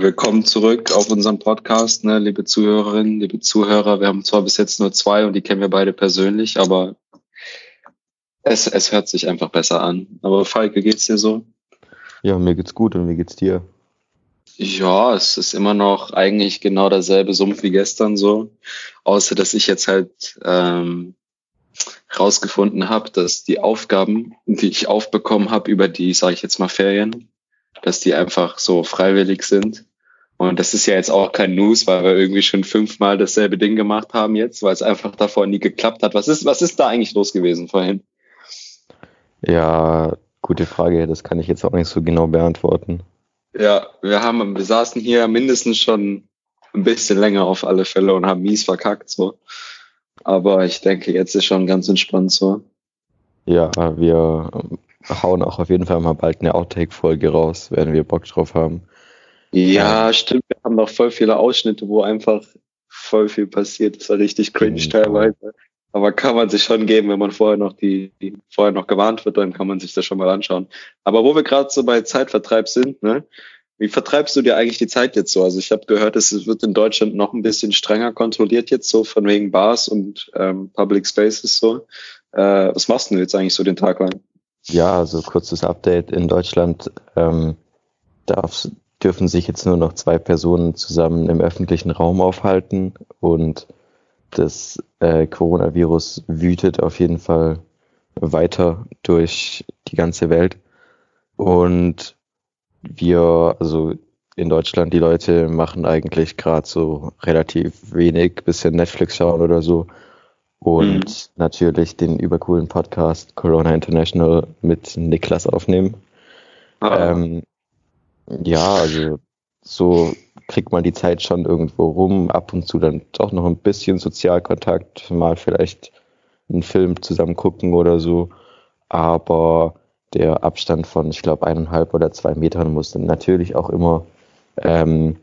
Willkommen zurück auf unserem Podcast, ne, liebe Zuhörerinnen, liebe Zuhörer. Wir haben zwar bis jetzt nur zwei und die kennen wir beide persönlich, aber es, es hört sich einfach besser an. Aber Falk, wie geht's dir so? Ja, mir geht's gut und wie geht's dir? Ja, es ist immer noch eigentlich genau derselbe Sumpf wie gestern so. Außer dass ich jetzt halt ähm, rausgefunden habe, dass die Aufgaben, die ich aufbekommen habe über die, sage ich jetzt mal, Ferien, dass die einfach so freiwillig sind. Und das ist ja jetzt auch kein News, weil wir irgendwie schon fünfmal dasselbe Ding gemacht haben jetzt, weil es einfach davor nie geklappt hat. Was ist, was ist da eigentlich los gewesen vorhin? Ja, gute Frage. Das kann ich jetzt auch nicht so genau beantworten. Ja, wir haben, wir saßen hier mindestens schon ein bisschen länger auf alle Fälle und haben mies verkackt so. Aber ich denke, jetzt ist schon ganz entspannt so. Ja, wir hauen auch auf jeden Fall mal bald eine Outtake-Folge raus, werden wir Bock drauf haben. Ja, stimmt. Wir haben noch voll viele Ausschnitte, wo einfach voll viel passiert. Das war richtig cringe genau. teilweise. Aber kann man sich schon geben, wenn man vorher noch die, die, vorher noch gewarnt wird, dann kann man sich das schon mal anschauen. Aber wo wir gerade so bei Zeitvertreib sind, ne? Wie vertreibst du dir eigentlich die Zeit jetzt so? Also ich habe gehört, es wird in Deutschland noch ein bisschen strenger kontrolliert jetzt so von wegen Bars und ähm, Public Spaces so. Äh, was machst du jetzt eigentlich so den Tag lang? Ja, also kurzes Update. In Deutschland ähm, darf, dürfen sich jetzt nur noch zwei Personen zusammen im öffentlichen Raum aufhalten und das äh, Coronavirus wütet auf jeden Fall weiter durch die ganze Welt. Und wir, also in Deutschland, die Leute machen eigentlich gerade so relativ wenig, bisschen Netflix schauen oder so. Und mhm. natürlich den übercoolen Podcast Corona International mit Niklas aufnehmen. Ah. Ähm, ja, also so kriegt man die Zeit schon irgendwo rum, ab und zu dann doch noch ein bisschen Sozialkontakt, mal vielleicht einen Film zusammen gucken oder so. Aber der Abstand von, ich glaube, eineinhalb oder zwei Metern muss dann natürlich auch immer ähm,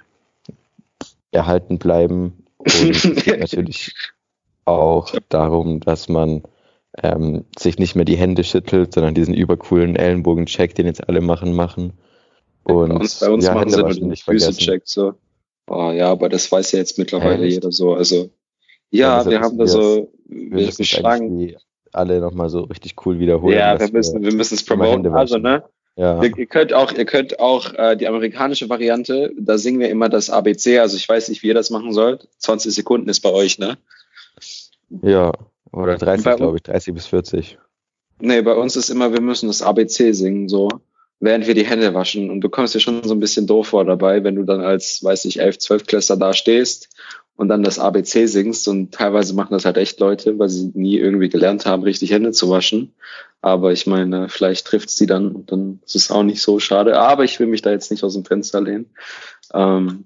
erhalten bleiben. Und natürlich auch darum, dass man ähm, sich nicht mehr die Hände schüttelt, sondern diesen übercoolen Ellenbogen-Check, den jetzt alle machen, machen. Und bei uns, bei uns ja, machen sie nur den Füße-Check so. Oh, ja, aber das weiß ja jetzt mittlerweile Hä? jeder so. Also ja, ja wir haben da so, wir, wir schlagen alle nochmal so richtig cool wiederholen. Ja, wir müssen, wir müssen es promoten. Also, ne? Ja. Ihr, ihr, könnt auch, ihr könnt auch äh, die amerikanische Variante, da singen wir immer das ABC, also ich weiß nicht, wie ihr das machen sollt. 20 Sekunden ist bei euch, ne? Ja, oder 30, glaube ich, 30 bis 40. Nee, bei uns ist immer, wir müssen das ABC singen, so, während wir die Hände waschen. Und du kommst dir schon so ein bisschen doof vor dabei, wenn du dann als, weiß ich, 11, 12 Klässler da stehst und dann das ABC singst. Und teilweise machen das halt echt Leute, weil sie nie irgendwie gelernt haben, richtig Hände zu waschen. Aber ich meine, vielleicht trifft sie dann und dann ist es auch nicht so schade. Aber ich will mich da jetzt nicht aus dem Fenster lehnen. Ähm,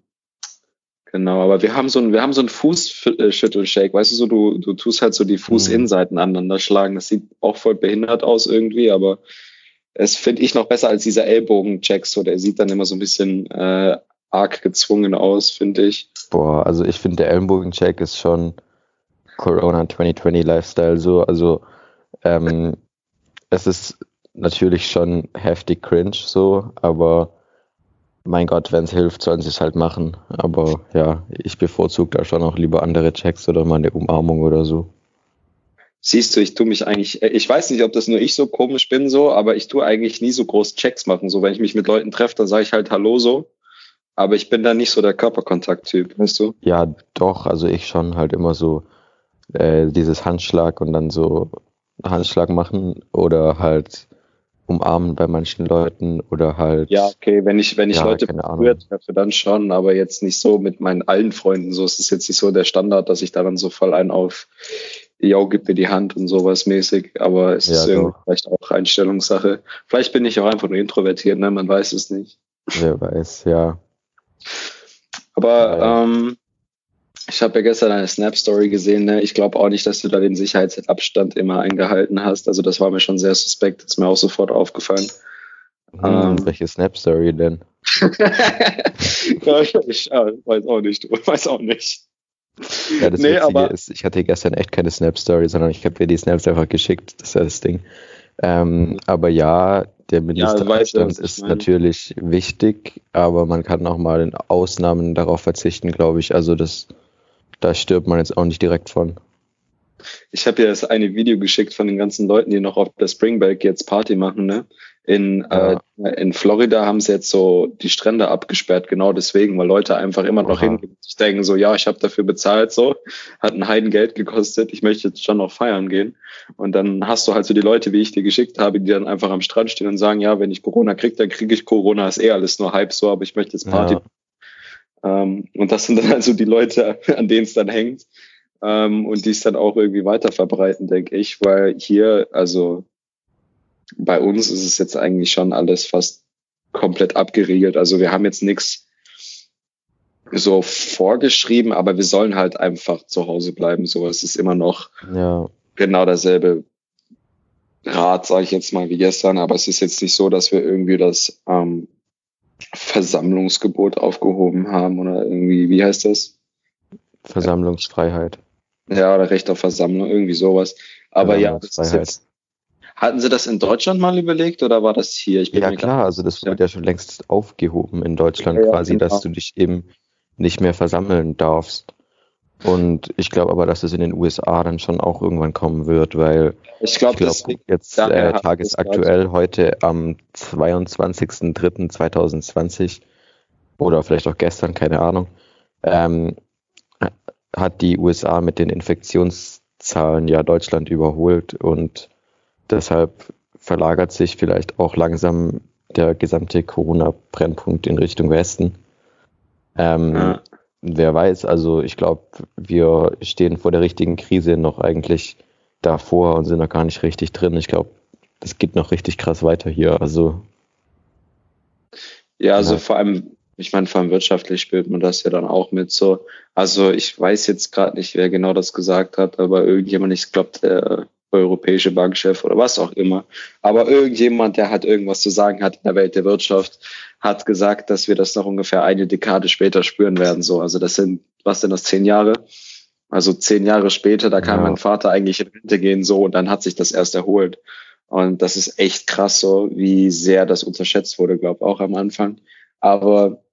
genau, aber wir haben so ein, wir haben so ein Fußschüttelshake, weißt du so, du, du tust halt so die Fußinnenseiten mhm. aneinander schlagen. Das sieht auch voll behindert aus irgendwie, aber es finde ich noch besser als dieser Ellbogen-Check, so der sieht dann immer so ein bisschen äh, arg gezwungen aus, finde ich. Boah, also ich finde, der Ellenbogen-Check ist schon Corona 2020 Lifestyle so. Also ähm, es ist natürlich schon heftig cringe so, aber mein Gott, wenn es hilft, sollen sie es halt machen. Aber ja, ich bevorzuge da schon auch lieber andere Checks oder mal eine Umarmung oder so. Siehst du, ich tue mich eigentlich, ich weiß nicht, ob das nur ich so komisch bin so, aber ich tue eigentlich nie so groß Checks machen. So, wenn ich mich mit Leuten treffe, dann sage ich halt Hallo so. Aber ich bin da nicht so der Körperkontakt-Typ, weißt du? Ja, doch, also ich schon halt immer so äh, dieses Handschlag und dann so Handschlag machen oder halt umarmen bei manchen Leuten oder halt. Ja, okay, wenn ich, wenn ich ja, Leute früher treffe, dann schon, aber jetzt nicht so mit meinen allen Freunden. So ist es jetzt nicht so der Standard, dass ich da dann so voll ein auf, yo, gib mir die Hand und sowas mäßig, aber es ja, ist irgendwie vielleicht auch Einstellungssache. Vielleicht bin ich auch einfach nur introvertiert, ne? Man weiß es nicht. Wer weiß, ja. Aber ähm, ich habe ja gestern eine Snap-Story gesehen. Ne? Ich glaube auch nicht, dass du da den Sicherheitsabstand immer eingehalten hast. Also das war mir schon sehr suspekt. Das ist mir auch sofort aufgefallen. Hm, ähm, welche Snap-Story denn? ja, ich, ich weiß auch nicht. Ich weiß auch nicht. Ja, das nee, aber ist, ich hatte gestern echt keine Snap-Story, sondern ich habe dir die Snaps einfach geschickt. Das ist ja das Ding. Ähm, aber ja, der Mindestabstand ja, ist natürlich wichtig, aber man kann auch mal in Ausnahmen darauf verzichten, glaube ich. Also das, da stirbt man jetzt auch nicht direkt von. Ich habe ja das eine Video geschickt von den ganzen Leuten, die noch auf der Springbreak jetzt Party machen, ne? In, ja. äh, in Florida haben sie jetzt so die Strände abgesperrt, genau deswegen, weil Leute einfach immer noch hingehen und denken so, ja, ich habe dafür bezahlt, so, hat ein Heidengeld gekostet, ich möchte jetzt schon noch feiern gehen. Und dann hast du halt so die Leute, wie ich dir geschickt habe, die dann einfach am Strand stehen und sagen, ja, wenn ich Corona kriege, dann kriege ich Corona, ist eh alles nur Hype so, aber ich möchte jetzt Party. Ja. Ähm, und das sind dann also die Leute, an denen es dann hängt. Ähm, und die es dann auch irgendwie weiter verbreiten, denke ich, weil hier, also bei uns ist es jetzt eigentlich schon alles fast komplett abgeriegelt. Also wir haben jetzt nichts so vorgeschrieben, aber wir sollen halt einfach zu Hause bleiben. So, es ist immer noch ja. genau derselbe Rat, sage ich jetzt mal, wie gestern. Aber es ist jetzt nicht so, dass wir irgendwie das ähm, Versammlungsgebot aufgehoben haben oder irgendwie, wie heißt das? Versammlungsfreiheit. Ja, oder Recht auf Versammlung, irgendwie sowas. Aber ja, das ist jetzt, hatten Sie das in Deutschland mal überlegt oder war das hier? ja, klar, also das wird ja. ja schon längst aufgehoben in Deutschland ja, quasi, genau. dass du dich eben nicht mehr versammeln darfst. Und ich glaube aber, dass es in den USA dann schon auch irgendwann kommen wird, weil ich glaube, glaub, jetzt äh, tagesaktuell heute am 22.03.2020 oder vielleicht auch gestern, keine Ahnung, ähm, hat die USA mit den Infektionszahlen ja Deutschland überholt und Deshalb verlagert sich vielleicht auch langsam der gesamte Corona-Brennpunkt in Richtung Westen. Ähm, ja. Wer weiß, also ich glaube, wir stehen vor der richtigen Krise noch eigentlich davor und sind noch gar nicht richtig drin. Ich glaube, es geht noch richtig krass weiter hier. Also ja, also ja. vor allem, ich meine, vor allem wirtschaftlich spielt man das ja dann auch mit so. Also ich weiß jetzt gerade nicht, wer genau das gesagt hat, aber irgendjemand, ich glaube, der europäische Bankchef oder was auch immer. Aber irgendjemand, der halt irgendwas zu sagen hat in der Welt der Wirtschaft, hat gesagt, dass wir das noch ungefähr eine Dekade später spüren werden. So, also das sind, was denn das, zehn Jahre? Also zehn Jahre später, da kann ja. mein Vater eigentlich in Rente gehen, so, und dann hat sich das erst erholt. Und das ist echt krass so, wie sehr das unterschätzt wurde, glaube auch am Anfang. Aber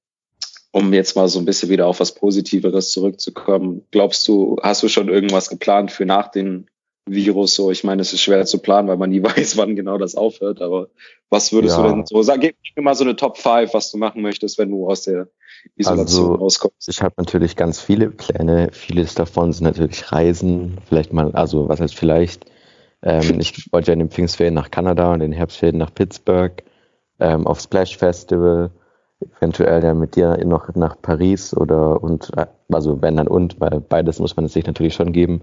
um jetzt mal so ein bisschen wieder auf was Positiveres zurückzukommen, glaubst du, hast du schon irgendwas geplant für nach den Virus so. Ich meine, es ist schwer zu planen, weil man nie weiß, wann genau das aufhört. Aber was würdest ja. du denn so sagen? Gib mir mal so eine Top 5, was du machen möchtest, wenn du aus der Isolation also, rauskommst. Ich habe natürlich ganz viele Pläne. Vieles davon sind natürlich Reisen. Vielleicht mal, also was heißt vielleicht? Ähm, ich wollte ja in den Pfingstferien nach Kanada und in den Herbstferien nach Pittsburgh ähm, auf Splash Festival. Eventuell ja mit dir noch nach Paris oder und äh, also wenn dann und, weil beides muss man sich natürlich schon geben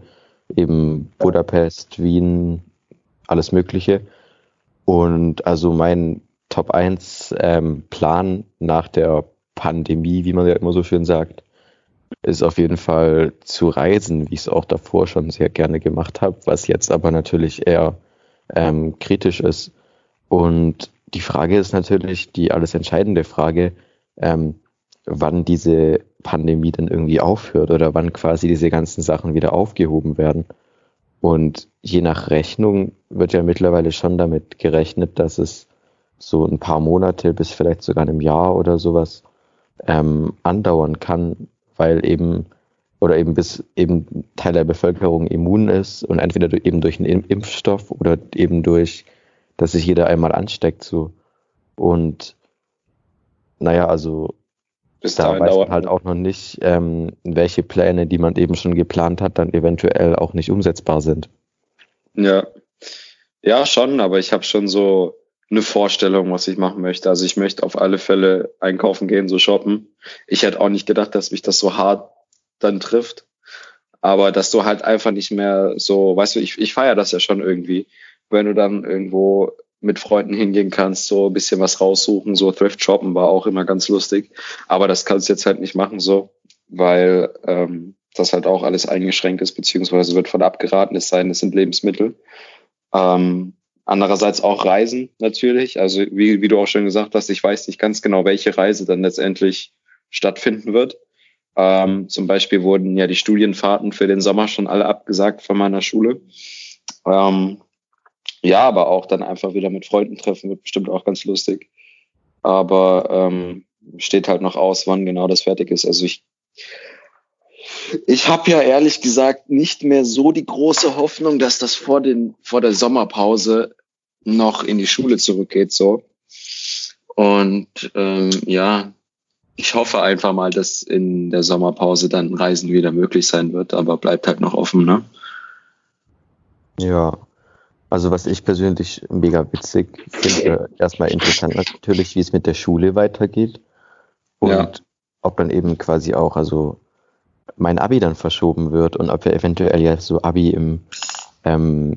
eben Budapest, Wien, alles Mögliche. Und also mein Top 1 ähm, Plan nach der Pandemie, wie man ja immer so schön sagt, ist auf jeden Fall zu reisen, wie ich es auch davor schon sehr gerne gemacht habe, was jetzt aber natürlich eher ähm, kritisch ist. Und die Frage ist natürlich die alles entscheidende Frage, ähm, wann diese Pandemie dann irgendwie aufhört oder wann quasi diese ganzen Sachen wieder aufgehoben werden. Und je nach Rechnung wird ja mittlerweile schon damit gerechnet, dass es so ein paar Monate bis vielleicht sogar einem Jahr oder sowas ähm, andauern kann, weil eben oder eben bis eben Teil der Bevölkerung immun ist und entweder eben durch einen Impfstoff oder eben durch, dass sich jeder einmal ansteckt so. Und naja, also bis da weiß man halt auch noch nicht, ähm, welche Pläne, die man eben schon geplant hat, dann eventuell auch nicht umsetzbar sind. Ja, ja schon, aber ich habe schon so eine Vorstellung, was ich machen möchte. Also ich möchte auf alle Fälle einkaufen gehen, so shoppen. Ich hätte auch nicht gedacht, dass mich das so hart dann trifft. Aber dass du halt einfach nicht mehr so, weißt du, ich, ich feiere das ja schon irgendwie, wenn du dann irgendwo mit Freunden hingehen kannst, so ein bisschen was raussuchen, so Thrift shoppen war auch immer ganz lustig. Aber das kannst du jetzt halt nicht machen, so, weil ähm, das halt auch alles eingeschränkt ist, beziehungsweise wird von abgeraten, es sei denn, es sind Lebensmittel. Ähm, andererseits auch Reisen natürlich. Also wie, wie du auch schon gesagt hast, ich weiß nicht ganz genau, welche Reise dann letztendlich stattfinden wird. Ähm, zum Beispiel wurden ja die Studienfahrten für den Sommer schon alle abgesagt von meiner Schule. Ähm, ja, aber auch dann einfach wieder mit Freunden treffen wird bestimmt auch ganz lustig. Aber ähm, steht halt noch aus, wann genau das fertig ist. Also ich ich habe ja ehrlich gesagt nicht mehr so die große Hoffnung, dass das vor, den, vor der Sommerpause noch in die Schule zurückgeht. So. Und ähm, ja, ich hoffe einfach mal, dass in der Sommerpause dann Reisen wieder möglich sein wird, aber bleibt halt noch offen, ne? Ja, also was ich persönlich mega witzig finde, erstmal interessant natürlich, wie es mit der Schule weitergeht und ja. ob dann eben quasi auch, also mein Abi dann verschoben wird und ob wir eventuell ja so Abi im ähm,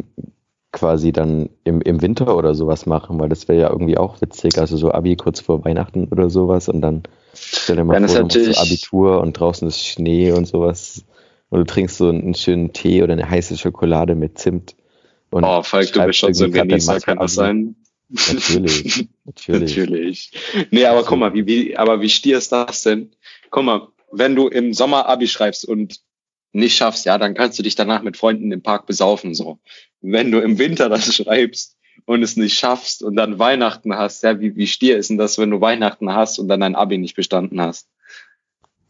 quasi dann im, im Winter oder sowas machen, weil das wäre ja irgendwie auch witzig, also so Abi kurz vor Weihnachten oder sowas und dann stell dir mal vor, du so Abitur und draußen ist Schnee und sowas und du trinkst so einen schönen Tee oder eine heiße Schokolade mit Zimt. Und oh, Falk, du bist schon so ein Genießer, kann das sein? Natürlich, natürlich. natürlich. Nee, aber guck mal, wie, wie, aber wie stier ist das denn? Guck mal, wenn du im Sommer Abi schreibst und nicht schaffst, ja, dann kannst du dich danach mit Freunden im Park besaufen, so. Wenn du im Winter das schreibst und es nicht schaffst und dann Weihnachten hast, ja, wie, wie stier ist denn das, wenn du Weihnachten hast und dann dein Abi nicht bestanden hast?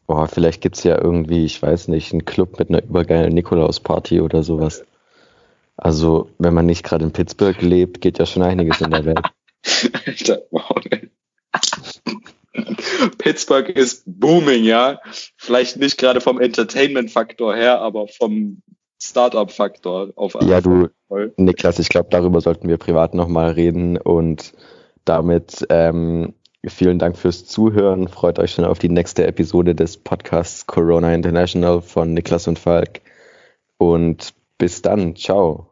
Boah, vielleicht gibt's ja irgendwie, ich weiß nicht, einen Club mit einer übergeilen Nikolausparty oder sowas. Also, wenn man nicht gerade in Pittsburgh lebt, geht ja schon einiges in der Welt. Alter, wow. Pittsburgh ist booming, ja. Vielleicht nicht gerade vom Entertainment-Faktor her, aber vom Startup-Faktor auf Ja, du, Fall. Niklas, ich glaube, darüber sollten wir privat nochmal reden und damit ähm, vielen Dank fürs Zuhören. Freut euch schon auf die nächste Episode des Podcasts Corona International von Niklas und Falk. Und bis dann. Ciao.